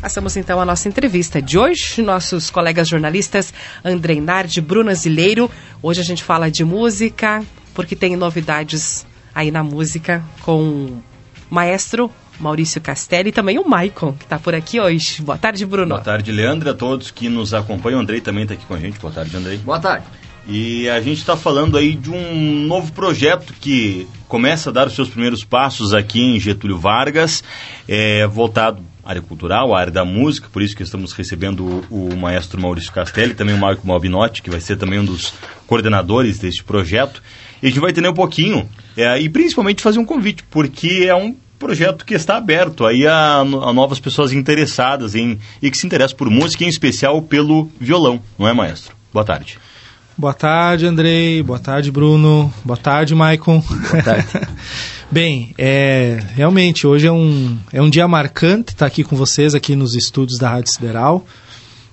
Passamos então a nossa entrevista de hoje. Nossos colegas jornalistas Andrei Nardi, Bruna Zileiro. Hoje a gente fala de música, porque tem novidades aí na música com o maestro Maurício Castelli e também o Maicon, que está por aqui hoje. Boa tarde, Bruno. Boa tarde, Leandro, a todos que nos acompanham. O Andrei também está aqui com a gente. Boa tarde, Andrei. Boa tarde. E a gente está falando aí de um novo projeto que começa a dar os seus primeiros passos aqui em Getúlio Vargas, é, voltado à área cultural, à área da música, por isso que estamos recebendo o, o maestro Maurício Castelli, também o Marco Malbinotti, que vai ser também um dos coordenadores deste projeto. E a gente vai entender um pouquinho, é, e principalmente fazer um convite, porque é um projeto que está aberto aí a, a, novas pessoas interessadas em e que se interessam por música, em especial pelo violão, não é, maestro? Boa tarde. Boa tarde, Andrei. Boa tarde, Bruno. Boa tarde, Maicon. Boa tarde. Bem, é, realmente, hoje é um, é um dia marcante estar aqui com vocês, aqui nos estúdios da Rádio Sideral,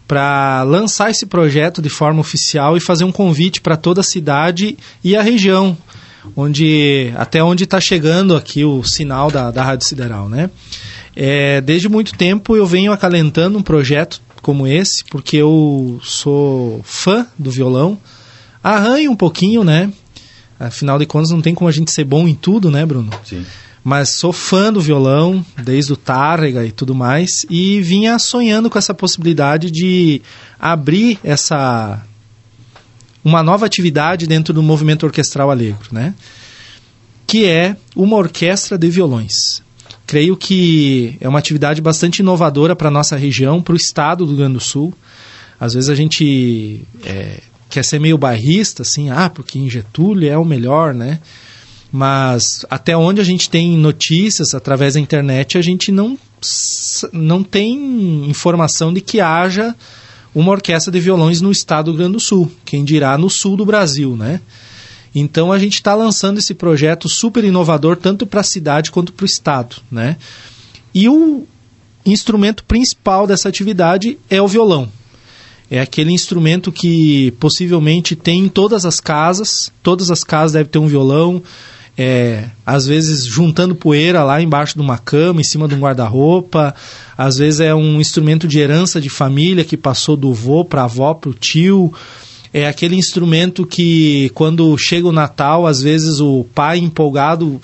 para lançar esse projeto de forma oficial e fazer um convite para toda a cidade e a região, onde até onde está chegando aqui o sinal da, da Rádio Sideral, né? É, desde muito tempo eu venho acalentando um projeto como esse, porque eu sou fã do violão, arranho um pouquinho, né? Afinal de contas, não tem como a gente ser bom em tudo, né, Bruno? Sim. Mas sou fã do violão, desde o Tárrega e tudo mais, e vinha sonhando com essa possibilidade de abrir essa uma nova atividade dentro do movimento orquestral alegro, né? Que é uma orquestra de violões. Creio que é uma atividade bastante inovadora para a nossa região, para o estado do Rio Grande do Sul. Às vezes a gente é, quer ser meio bairrista, assim, ah, porque em Getúlio é o melhor, né? Mas até onde a gente tem notícias através da internet, a gente não, não tem informação de que haja uma orquestra de violões no estado do Rio Grande do Sul, quem dirá no sul do Brasil, né? Então a gente está lançando esse projeto super inovador tanto para a cidade quanto para o estado, né? E o instrumento principal dessa atividade é o violão. É aquele instrumento que possivelmente tem em todas as casas, todas as casas devem ter um violão, é, às vezes juntando poeira lá embaixo de uma cama, em cima de um guarda-roupa, às vezes é um instrumento de herança de família que passou do vô para avó para o tio. É aquele instrumento que quando chega o Natal, às vezes o pai empolgado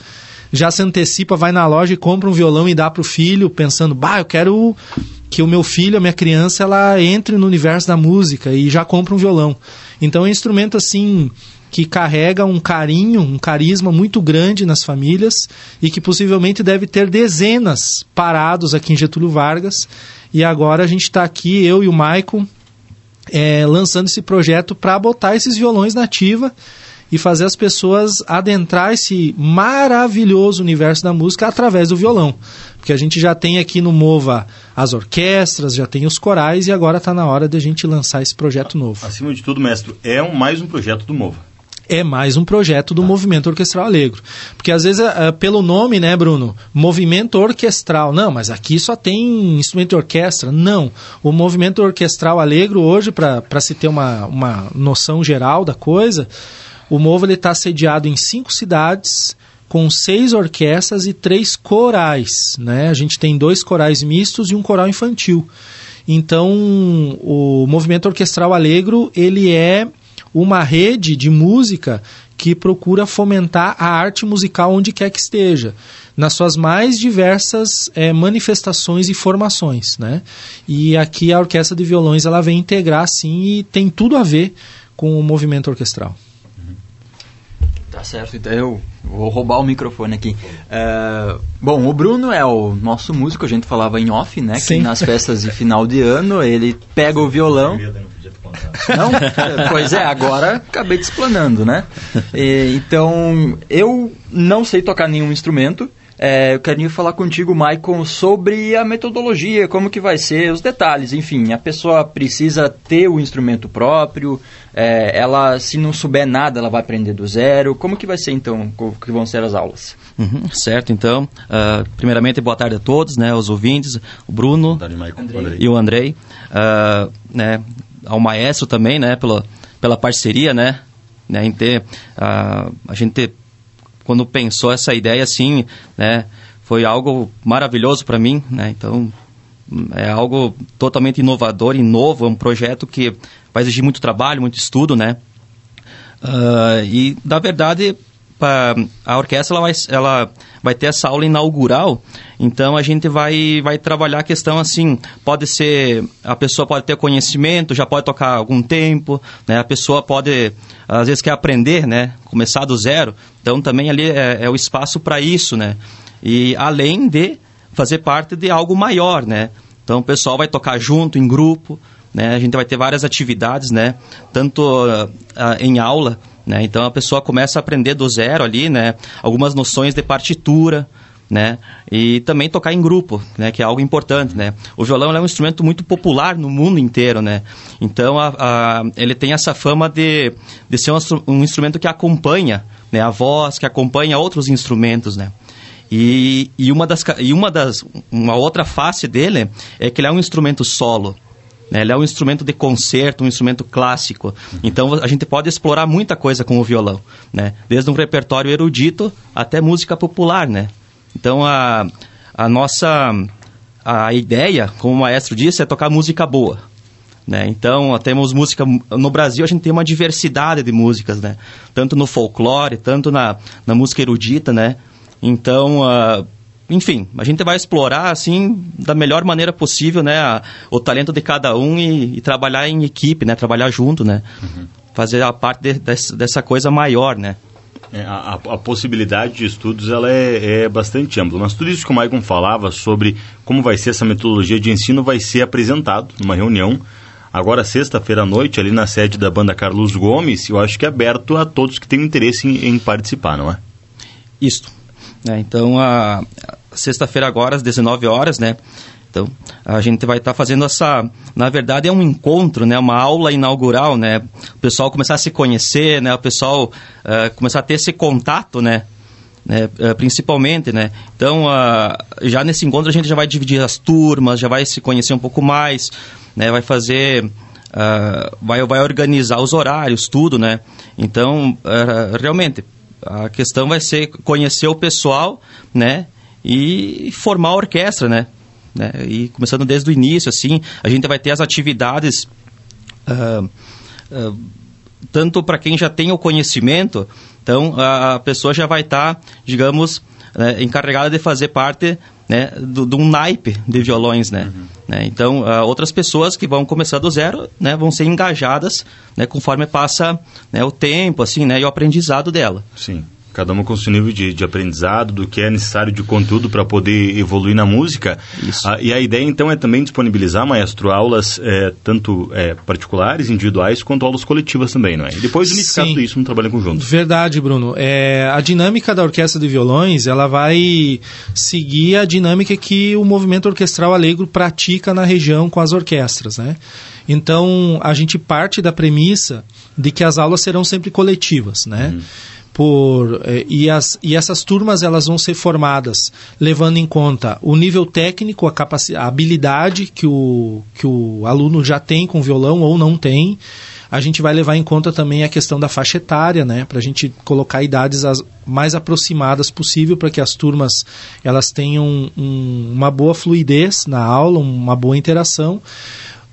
já se antecipa, vai na loja e compra um violão e dá para o filho, pensando, bah, eu quero que o meu filho, a minha criança, ela entre no universo da música e já compra um violão. Então é um instrumento assim que carrega um carinho, um carisma muito grande nas famílias e que possivelmente deve ter dezenas parados aqui em Getúlio Vargas. E agora a gente está aqui, eu e o Maicon, é, lançando esse projeto para botar esses violões na ativa e fazer as pessoas adentrar esse maravilhoso universo da música através do violão. Porque a gente já tem aqui no Mova as orquestras, já tem os corais e agora está na hora de a gente lançar esse projeto novo. Acima de tudo, mestre, é um, mais um projeto do Mova é mais um projeto do tá. Movimento Orquestral Alegro. Porque às vezes, uh, pelo nome, né, Bruno? Movimento Orquestral. Não, mas aqui só tem instrumento de orquestra. Não. O Movimento Orquestral Alegro, hoje, para se ter uma, uma noção geral da coisa, o Movo está sediado em cinco cidades com seis orquestras e três corais. Né? A gente tem dois corais mistos e um coral infantil. Então, o Movimento Orquestral Alegro, ele é uma rede de música que procura fomentar a arte musical onde quer que esteja, nas suas mais diversas é, manifestações e formações, né? E aqui a orquestra de violões ela vem integrar sim e tem tudo a ver com o movimento orquestral. Tá certo, então eu vou roubar o microfone aqui. Uh, bom, o Bruno é o nosso músico, a gente falava em off, né? Sim. Que nas festas de final de ano ele pega o violão. Não? pois é, agora acabei te explanando, né? E, então, eu não sei tocar nenhum instrumento. É, eu queria falar contigo, Maicon, sobre a metodologia, como que vai ser, os detalhes. Enfim, a pessoa precisa ter o instrumento próprio, é, ela, se não souber nada, ela vai aprender do zero. Como que vai ser, então, que vão ser as aulas? Uhum, certo, então. Uh, primeiramente, boa tarde a todos, né, os ouvintes, o Bruno tarde, e o Andrei. Uh, né, ao maestro também, né, pela, pela parceria, né, né, em ter, uh, a gente ter, quando pensou essa ideia, assim, né, foi algo maravilhoso para mim, né, então, É algo totalmente inovador e novo, é um projeto que vai exigir muito trabalho, muito estudo, né? Uh, e, na verdade, a orquestra ela vai, ela vai ter essa aula inaugural, então a gente vai, vai trabalhar a questão assim, pode ser, a pessoa pode ter conhecimento, já pode tocar algum tempo, né? a pessoa pode, às vezes quer aprender, né? começar do zero, então também ali é, é o espaço para isso, né? e além de fazer parte de algo maior, né? então o pessoal vai tocar junto, em grupo, né? a gente vai ter várias atividades, né? tanto uh, uh, em aula, né? Então a pessoa começa a aprender do zero ali, né? Algumas noções de partitura, né? E também tocar em grupo, né? Que é algo importante, né? O violão é um instrumento muito popular no mundo inteiro, né? Então a, a, ele tem essa fama de, de ser um, um, instrumento que acompanha, né? A voz, que acompanha outros instrumentos, né? E, e, uma das, e uma das uma outra face dele é que ele é um instrumento solo? Ele é um instrumento de concerto, um instrumento clássico. Então a gente pode explorar muita coisa com o violão, né? Desde um repertório erudito até música popular, né? Então a, a nossa a ideia, como o maestro disse, é tocar música boa. Né? Então, temos música. No Brasil, a gente tem uma diversidade de músicas, né? Tanto no folclore, tanto na, na música erudita, né? Então, uh, enfim, a gente vai explorar assim da melhor maneira possível, né, a, o talento de cada um e, e, trabalhar em equipe, né, trabalhar junto, né, uhum. fazer a parte de, dessa, dessa coisa maior, né. É, a, a, possibilidade de estudos ela é, é, bastante ampla, mas tudo isso que o Maicon falava sobre como vai ser essa metodologia de ensino vai ser apresentado numa reunião agora sexta-feira à noite ali na sede da banda Carlos Gomes. Eu acho que é aberto a todos que têm interesse em, em participar, não é? Isso né? Então, a, sexta-feira agora, às 19 horas, né? Então, a gente vai estar tá fazendo essa, na verdade é um encontro, né, uma aula inaugural, né, o pessoal começar a se conhecer, né, o pessoal uh, começar a ter esse contato, né, né uh, principalmente, né. Então, uh, já nesse encontro a gente já vai dividir as turmas, já vai se conhecer um pouco mais, né, vai fazer, vai, vai organizar os horários, tudo, né. Então, realmente, a questão vai ser conhecer o pessoal, né? E formar a orquestra, né? né? E começando desde o início, assim, a gente vai ter as atividades uh, uh, tanto para quem já tem o conhecimento, então a, pessoa já vai estar, tá, digamos, né, encarregada de fazer parte né, de um naipe de violões, né? Uhum. né? Então, uh, outras pessoas que vão começar do zero, né, vão ser engajadas, né, conforme passa né, o tempo, assim, né, e o aprendizado dela. Sim. Cada uma com seu nível de, de aprendizado, do que é necessário de conteúdo para poder evoluir na música. Ah, e a ideia, então, é também disponibilizar, maestro, aulas é, tanto é, particulares, individuais, quanto aulas coletivas também, não é? E depois unificar tudo isso no trabalho em conjunto. Verdade, Bruno. É, a dinâmica da Orquestra de Violões, ela vai seguir a dinâmica que o movimento orquestral alegro pratica na região com as orquestras, né? Então, a gente parte da premissa de que as aulas serão sempre coletivas, né? Uhum por eh, e, as, e essas turmas elas vão ser formadas levando em conta o nível técnico, a, capacidade, a habilidade que o, que o aluno já tem com violão ou não tem. A gente vai levar em conta também a questão da faixa etária, né, para a gente colocar idades as mais aproximadas possível para que as turmas elas tenham um, uma boa fluidez na aula, uma boa interação.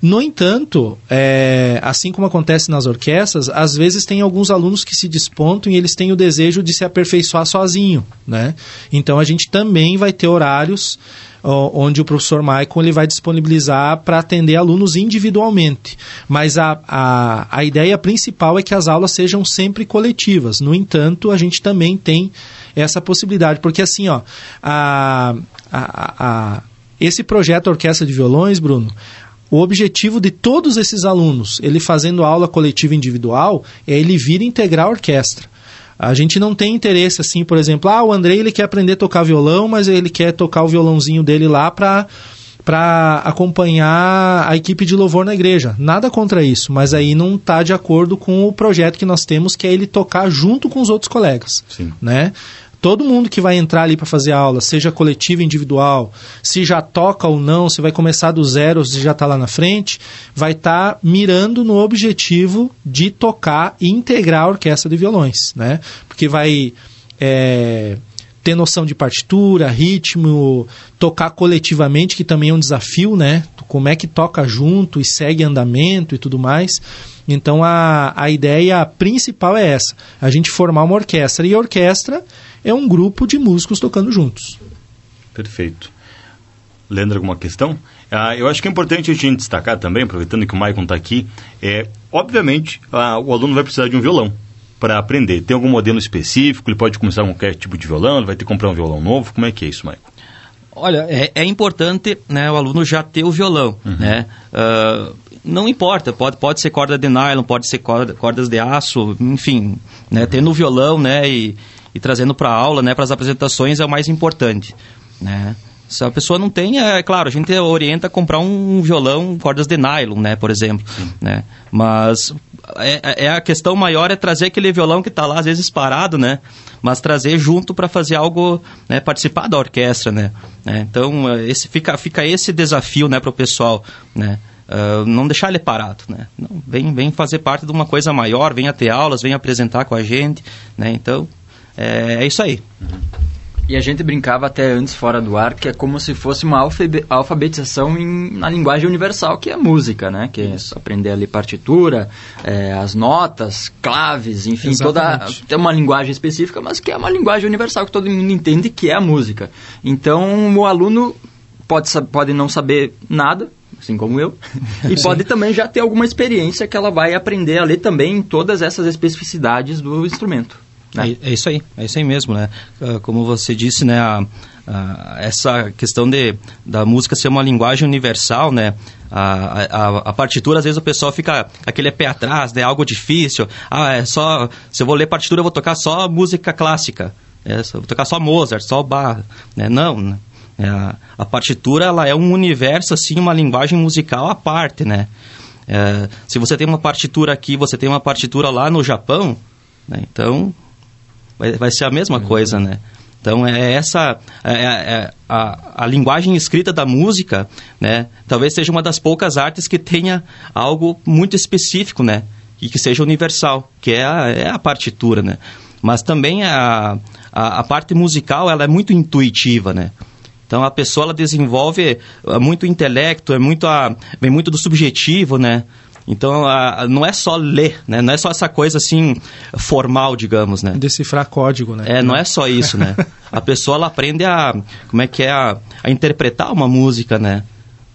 No entanto, é, assim como acontece nas orquestras, às vezes tem alguns alunos que se despontam e eles têm o desejo de se aperfeiçoar sozinho, né? Então a gente também vai ter horários onde o professor Maicon ele vai disponibilizar para atender alunos individualmente. Mas a, a, a ideia principal é que as aulas sejam sempre coletivas. No entanto, a gente também tem essa possibilidade, porque assim, ó, a, a, a, esse projeto Orquestra de Violões, Bruno, o objetivo de todos esses alunos, ele fazendo aula coletiva individual, é ele vir integrar a orquestra. A gente não tem interesse assim, por exemplo, ah, o Andrei ele quer aprender a tocar violão, mas ele quer tocar o violãozinho dele lá para para acompanhar a equipe de louvor na igreja. Nada contra isso, mas aí não está de acordo com o projeto que nós temos, que é ele tocar junto com os outros colegas. Sim. Né? Todo mundo que vai entrar ali para fazer aula, seja coletivo, individual, se já toca ou não, se vai começar do zero, se já está lá na frente, vai estar tá mirando no objetivo de tocar e integrar a orquestra de violões, né? Porque vai é, ter noção de partitura, ritmo, tocar coletivamente, que também é um desafio, né? Como é que toca junto e segue andamento e tudo mais. Então a, a ideia principal é essa: a gente formar uma orquestra. E a orquestra é um grupo de músicos tocando juntos. Perfeito. Leandro, alguma questão? Ah, eu acho que é importante a gente destacar também, aproveitando que o Maicon está aqui, é, obviamente, ah, o aluno vai precisar de um violão para aprender. Tem algum modelo específico? Ele pode começar com qualquer tipo de violão? Ele vai ter que comprar um violão novo? Como é que é isso, Maicon? Olha, é, é, importante né, o aluno já ter o violão. Uhum. Né? Uh, não importa, pode, pode ser corda de nylon, pode ser corda, cordas de aço, enfim, né, tendo o violão né, e, e trazendo para a aula, né, para as apresentações é o mais importante. Né? Se a pessoa não tem, é claro, a gente orienta a comprar um violão cordas de nylon, né, por exemplo, né? Mas é, é, a questão maior é trazer aquele violão que está lá às vezes parado, né? Mas trazer junto para fazer algo, né, participar da orquestra, né? É, então esse fica fica esse desafio, né, para o pessoal, né? Uh, não deixar ele parado, né? Não, vem, vem fazer parte de uma coisa maior, vem ter aulas, vem apresentar com a gente, né? Então, é, é isso aí. E a gente brincava até antes, fora do ar, que é como se fosse uma alfabetização em, na linguagem universal, que é a música, né? Que é aprender a ler partitura, é, as notas, claves, enfim, Exatamente. toda... Tem uma linguagem específica, mas que é uma linguagem universal, que todo mundo entende que é a música. Então, o aluno pode, pode não saber nada, assim como eu, e Sim. pode também já ter alguma experiência que ela vai aprender a ler também todas essas especificidades do instrumento. Né? É, é, isso aí, é isso aí mesmo, né? Ah, como você disse, né? A, a, essa questão de, da música ser uma linguagem universal, né? A, a, a, partitura, às vezes o pessoal fica aquele pé atrás, né? Algo difícil. Ah, é só... Se eu vou ler partitura, eu vou tocar só música clássica. É, vou tocar só Mozart, só Bach. Né? Não, né? É, a, a partitura, ela é um universo, assim, uma linguagem musical à parte, né? É, se você tem uma partitura aqui, você tem uma partitura lá no Japão, né? Então, vai, vai ser a mesma uhum. coisa, né? Então, é essa é, é, é, a, a linguagem escrita da música, né? Talvez seja uma das poucas artes que tenha algo muito específico, né? E que seja universal, que é a, é a partitura, né? Mas também a, a, a, parte musical, ela é muito intuitiva, né? Então, a pessoa, ela desenvolve é, muito intelecto, é muito a, vem muito do subjetivo, né? Então, a, a, não é só ler, né? Não é só essa coisa assim formal, digamos, né? Decifrar código, né? É, não é só isso, né? a pessoa ela aprende a como é que é a, a interpretar uma música, né?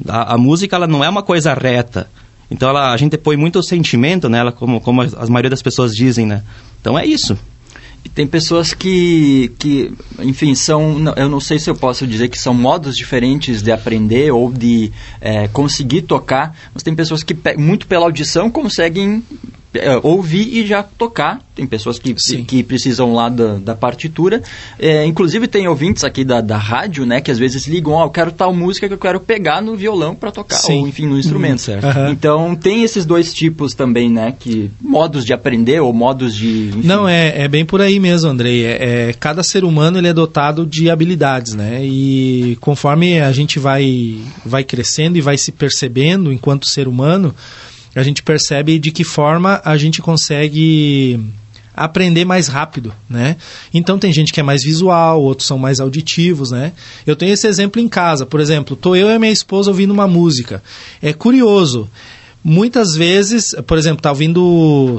A, a, música ela não é uma coisa reta. Então ela, a gente põe muito sentimento nela, como como a maioria das pessoas dizem, né? Então é isso. Tem pessoas que, que, enfim, são. Eu não sei se eu posso dizer que são modos diferentes de aprender ou de é, conseguir tocar, mas tem pessoas que, muito pela audição, conseguem é, ouvir e já tocar. Tem pessoas que, que precisam lá da, da partitura. É, inclusive tem ouvintes aqui da, da rádio, né, que às vezes ligam, ó, oh, eu quero tal música que eu quero pegar no violão para tocar, Sim. ou enfim, no instrumento. Hum, uhum. Então tem esses dois tipos também, né, que modos de aprender ou modos de... Enfim. Não, é, é bem por aí mesmo, Andrei. É, é, cada ser humano ele é dotado de habilidades, né, e conforme a gente vai, vai crescendo e vai se percebendo enquanto ser humano, a gente percebe de que forma a gente consegue aprender mais rápido, né? Então tem gente que é mais visual, outros são mais auditivos, né? Eu tenho esse exemplo em casa, por exemplo, tô eu e minha esposa ouvindo uma música. É curioso. Muitas vezes, por exemplo, tá ouvindo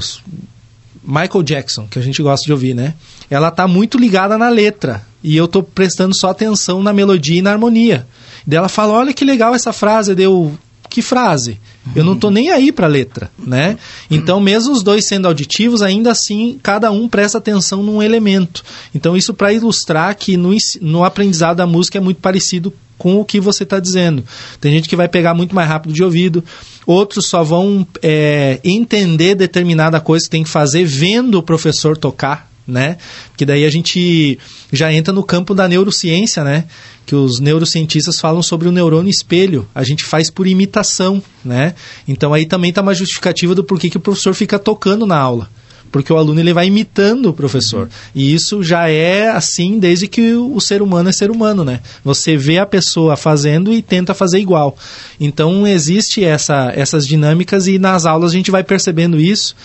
Michael Jackson, que a gente gosta de ouvir, né? Ela tá muito ligada na letra e eu tô prestando só atenção na melodia e na harmonia. Daí ela fala: "Olha que legal essa frase". Deu que frase? Eu não estou nem aí para a letra, né? Então, mesmo os dois sendo auditivos, ainda assim, cada um presta atenção num elemento. Então, isso para ilustrar que no, no aprendizado da música é muito parecido com o que você está dizendo. Tem gente que vai pegar muito mais rápido de ouvido, outros só vão é, entender determinada coisa que tem que fazer vendo o professor tocar, né? Que daí a gente já entra no campo da neurociência, né? Que os neurocientistas falam sobre o neurônio espelho. A gente faz por imitação, né? Então aí também está uma justificativa do porquê que o professor fica tocando na aula. Porque o aluno ele vai imitando o professor. Uhum. E isso já é assim desde que o ser humano é ser humano, né? Você vê a pessoa fazendo e tenta fazer igual. Então existe essa, essas dinâmicas e nas aulas a gente vai percebendo isso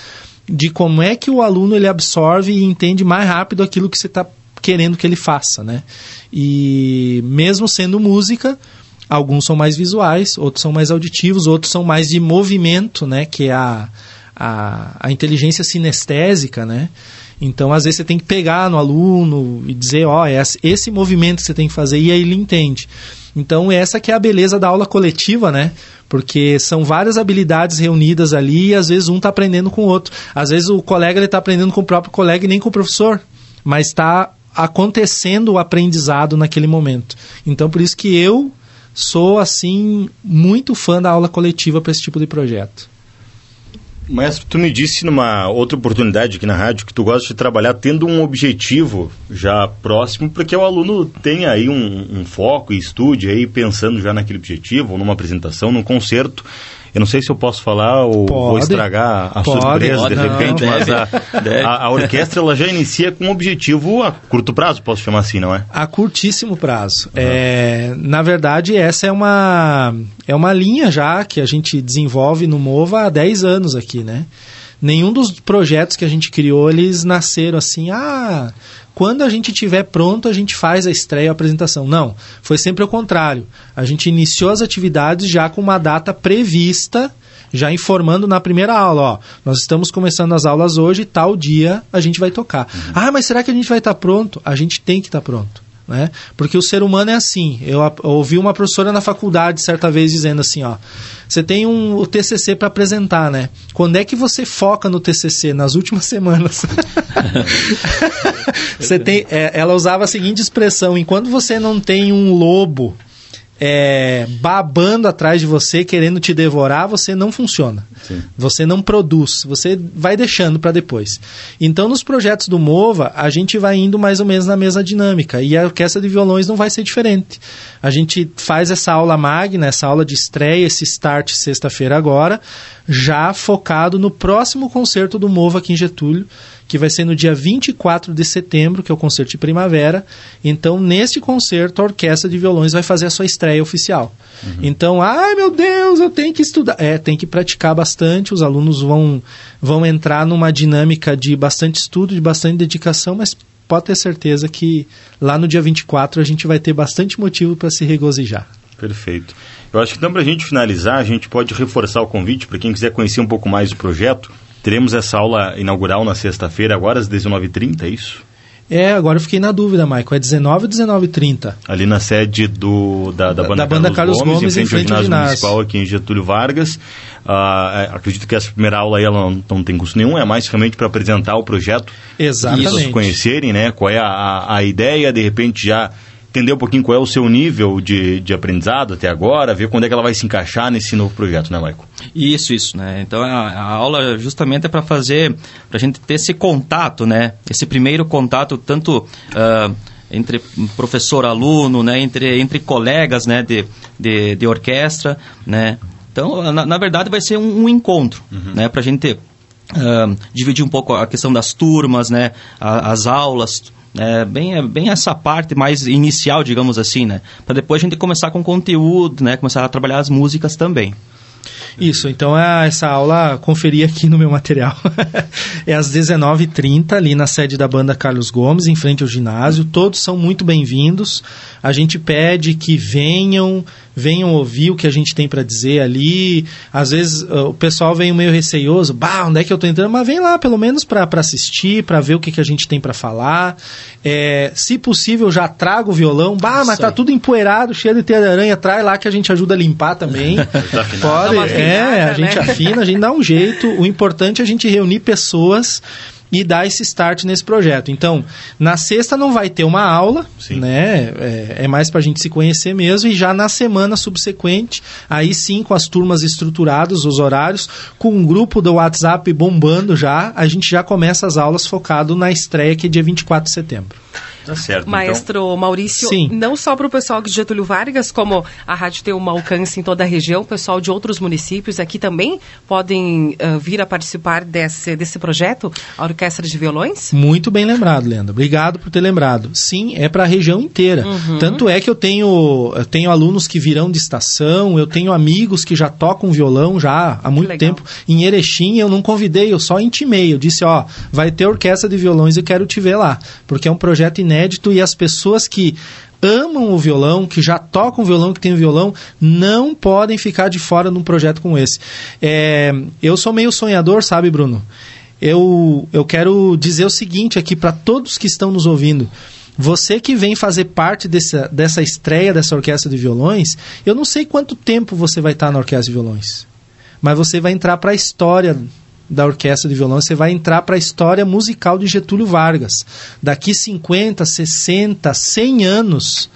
de como é que o aluno ele absorve e entende mais rápido aquilo que você está querendo que ele faça, né? E mesmo sendo música, alguns são mais visuais, outros são mais auditivos, outros são mais de movimento, né? Que é a, a, a inteligência sinestésica, né? Então, às vezes, você tem que pegar no aluno e dizer, ó, oh, é esse movimento que você tem que fazer, e aí ele entende. Então, essa que é a beleza da aula coletiva, né? Porque são várias habilidades reunidas ali e às vezes um está aprendendo com o outro. Às vezes o colega está aprendendo com o próprio colega e nem com o professor, mas está acontecendo o aprendizado naquele momento. Então, por isso que eu sou, assim, muito fã da aula coletiva para esse tipo de projeto. Mestre, tu me disse numa outra oportunidade aqui na rádio que tu gosta de trabalhar tendo um objetivo já próximo para que o aluno tenha aí um, um foco e estude aí pensando já naquele objetivo, ou numa apresentação, num concerto. Eu não sei se eu posso falar ou pode, vou estragar a pode, surpresa pode, de repente, não, mas a, a, a, orquestra ela já inicia com um objetivo a curto prazo, posso chamar assim, não é? A curtíssimo prazo. Uhum. É, na verdade, essa é uma, é uma linha já que a gente desenvolve no MOVA há 10 anos aqui, né? Nenhum dos projetos que a gente criou, eles nasceram assim, ah, quando a gente tiver pronto, a gente faz a estreia, a apresentação. Não, foi sempre o contrário. A gente iniciou as atividades já com uma data prevista, já informando na primeira aula, ó, nós estamos começando as aulas hoje, tal dia a gente vai tocar. Uhum. Ah, mas será que a gente vai estar tá pronto? A gente tem que estar tá pronto. Né? Porque o ser humano é assim. Eu, eu ouvi uma professora na faculdade certa vez dizendo assim, ó, você tem um, o TCC para apresentar, né? Quando é que você foca no TCC? Nas últimas semanas. você tem, é, ela usava a seguinte expressão: enquanto você não tem um lobo é, babando atrás de você, querendo te devorar, você não funciona. Sim. Você não produz, você vai deixando para depois. Então, nos projetos do MOVA, a gente vai indo mais ou menos na mesma dinâmica. E a orquestra de violões não vai ser diferente. A gente faz essa aula magna, essa aula de estreia, esse start sexta-feira agora, já focado no próximo concerto do MOVA aqui em Getúlio que vai ser no dia 24 de setembro, que é o concerto de primavera. Então, neste concerto, a Orquestra de Violões vai fazer a sua estreia oficial. Uhum. Então, ai meu Deus, eu tenho que estudar. É, tem que praticar bastante, os alunos vão, vão entrar numa dinâmica de bastante estudo, de bastante dedicação, mas pode ter certeza que lá no dia 24 a gente vai ter bastante motivo para se regozijar. Perfeito. Eu acho que então, para a gente finalizar, a gente pode reforçar o convite para quem quiser conhecer um pouco mais do projeto. Teremos essa aula inaugural na sexta-feira, agora às 19h30, é isso? É, agora eu fiquei na dúvida, Michael. É 19 ou 19h30? Ali na sede do, da, da, banda, da banda Carlos, Carlos Gomes, Gomes, em frente, em frente ao ginásio, municipal aqui em Getúlio Vargas. Uh, acredito que essa primeira aula aí ela não, não tem custo nenhum, é mais realmente para apresentar o projeto. Exatamente. Para pessoas conhecerem, né? Qual é a, a ideia, de repente já entender um pouquinho qual é o seu nível de, de aprendizado até agora, ver quando é que ela vai se encaixar nesse novo projeto, né, Maico? Isso, isso, né? Então a, a aula justamente é para fazer, para a gente ter esse contato, né? Esse primeiro contato, tanto uh, entre professor aluno, né? Entre, entre colegas, né? De, de, de orquestra, né? Então, na, na verdade, vai ser um, um encontro, uhum. né? Para a gente uh, dividir um pouco a questão das turmas, né? A, as aulas, é bem, é bem essa parte mais inicial, digamos assim, né? Para depois a gente começar com conteúdo, né? Começar a trabalhar as músicas também. Isso, então é essa aula, conferi aqui no meu material. é às 19h30, ali na sede da banda Carlos Gomes, em frente ao ginásio. Todos são muito bem-vindos. A gente pede que venham, venham ouvir o que a gente tem para dizer ali. Às vezes uh, o pessoal vem meio receioso, bah, onde é que eu tô entrando? Mas vem lá, pelo menos para assistir, para ver o que, que a gente tem para falar. É, se possível, já trago o violão. Bah, mas tá tudo empoeirado, cheio de teia de aranha. Traz lá que a gente ajuda a limpar também. Pode, é, a gente né? afina, a gente dá um jeito. O importante é a gente reunir pessoas e dar esse start nesse projeto. Então, na sexta não vai ter uma aula, sim. né? É, é mais para a gente se conhecer mesmo, e já na semana subsequente, aí sim, com as turmas estruturadas, os horários, com um grupo do WhatsApp bombando já, a gente já começa as aulas focado na estreia, que é dia 24 de setembro. Tá certo. Então. Maestro então... Maurício, Sim. não só para o pessoal de Getúlio Vargas, como a rádio tem um alcance em toda a região, o pessoal de outros municípios aqui também podem uh, vir a participar desse, desse projeto, a Orquestra de Violões? Muito bem lembrado, Leandro. Obrigado por ter lembrado. Sim, é para a região inteira. Uhum. Tanto é que eu tenho, eu tenho alunos que virão de estação, eu tenho amigos que já tocam violão já há muito tempo. Em Erechim eu não convidei, eu só intimei. Eu disse, ó, vai ter orquestra de violões e quero te ver lá. Porque é um projeto inédito inédito e as pessoas que amam o violão, que já tocam violão, que tem violão, não podem ficar de fora de um projeto como esse. É, eu sou meio sonhador, sabe, Bruno? Eu, eu quero dizer o seguinte aqui para todos que estão nos ouvindo. Você que vem fazer parte dessa, dessa estreia dessa orquestra de violões, eu não sei quanto tempo você vai estar na orquestra de violões, mas você vai entrar para a história da orquestra de violão, você vai entrar para a história musical de Getúlio Vargas. Daqui 50, 60, 100 anos,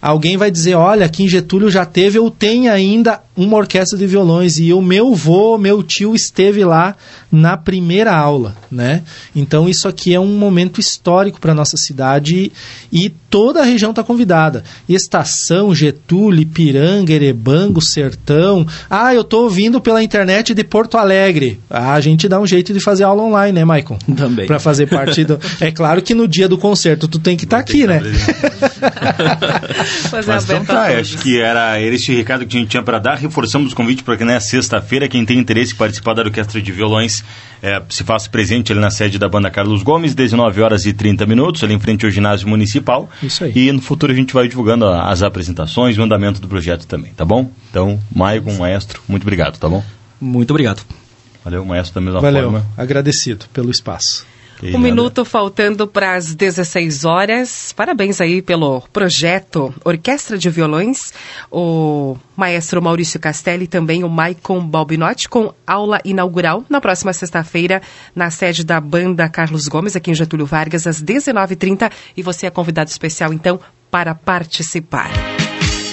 alguém vai dizer: olha, aqui em Getúlio já teve ou tem ainda uma orquestra de violões e o meu vô, meu tio esteve lá na primeira aula, né? Então isso aqui é um momento histórico para nossa cidade e toda a região está convidada. Estação, Getúlio, Ipiranga, Erebango, Sertão. Ah, eu estou ouvindo pela internet de Porto Alegre. Ah, a gente dá um jeito de fazer aula online, né, Maicon? Também. Para fazer parte do. É claro que no dia do concerto tu tem que estar tá aqui, né? Mas então tá, acho que era esse recado que a gente tinha para dar reforçamos o convite para que na sexta-feira, quem tem interesse em participar da Orquestra de Violões, é, se faça presente ali na sede da banda Carlos Gomes, 19 horas e 30 minutos, ali em frente ao ginásio municipal. Isso aí. E no futuro a gente vai divulgando as apresentações e o andamento do projeto também, tá bom? Então, Maicon, maestro, muito obrigado, tá bom? Muito obrigado. Valeu, maestro, da mesma Valeu, forma. agradecido pelo espaço. Um minuto faltando para as 16 horas. Parabéns aí pelo projeto Orquestra de Violões. O maestro Maurício Castelli e também o Maicon Balbinotti com aula inaugural na próxima sexta-feira na sede da banda Carlos Gomes, aqui em Getúlio Vargas, às 19h30. E você é convidado especial, então, para participar.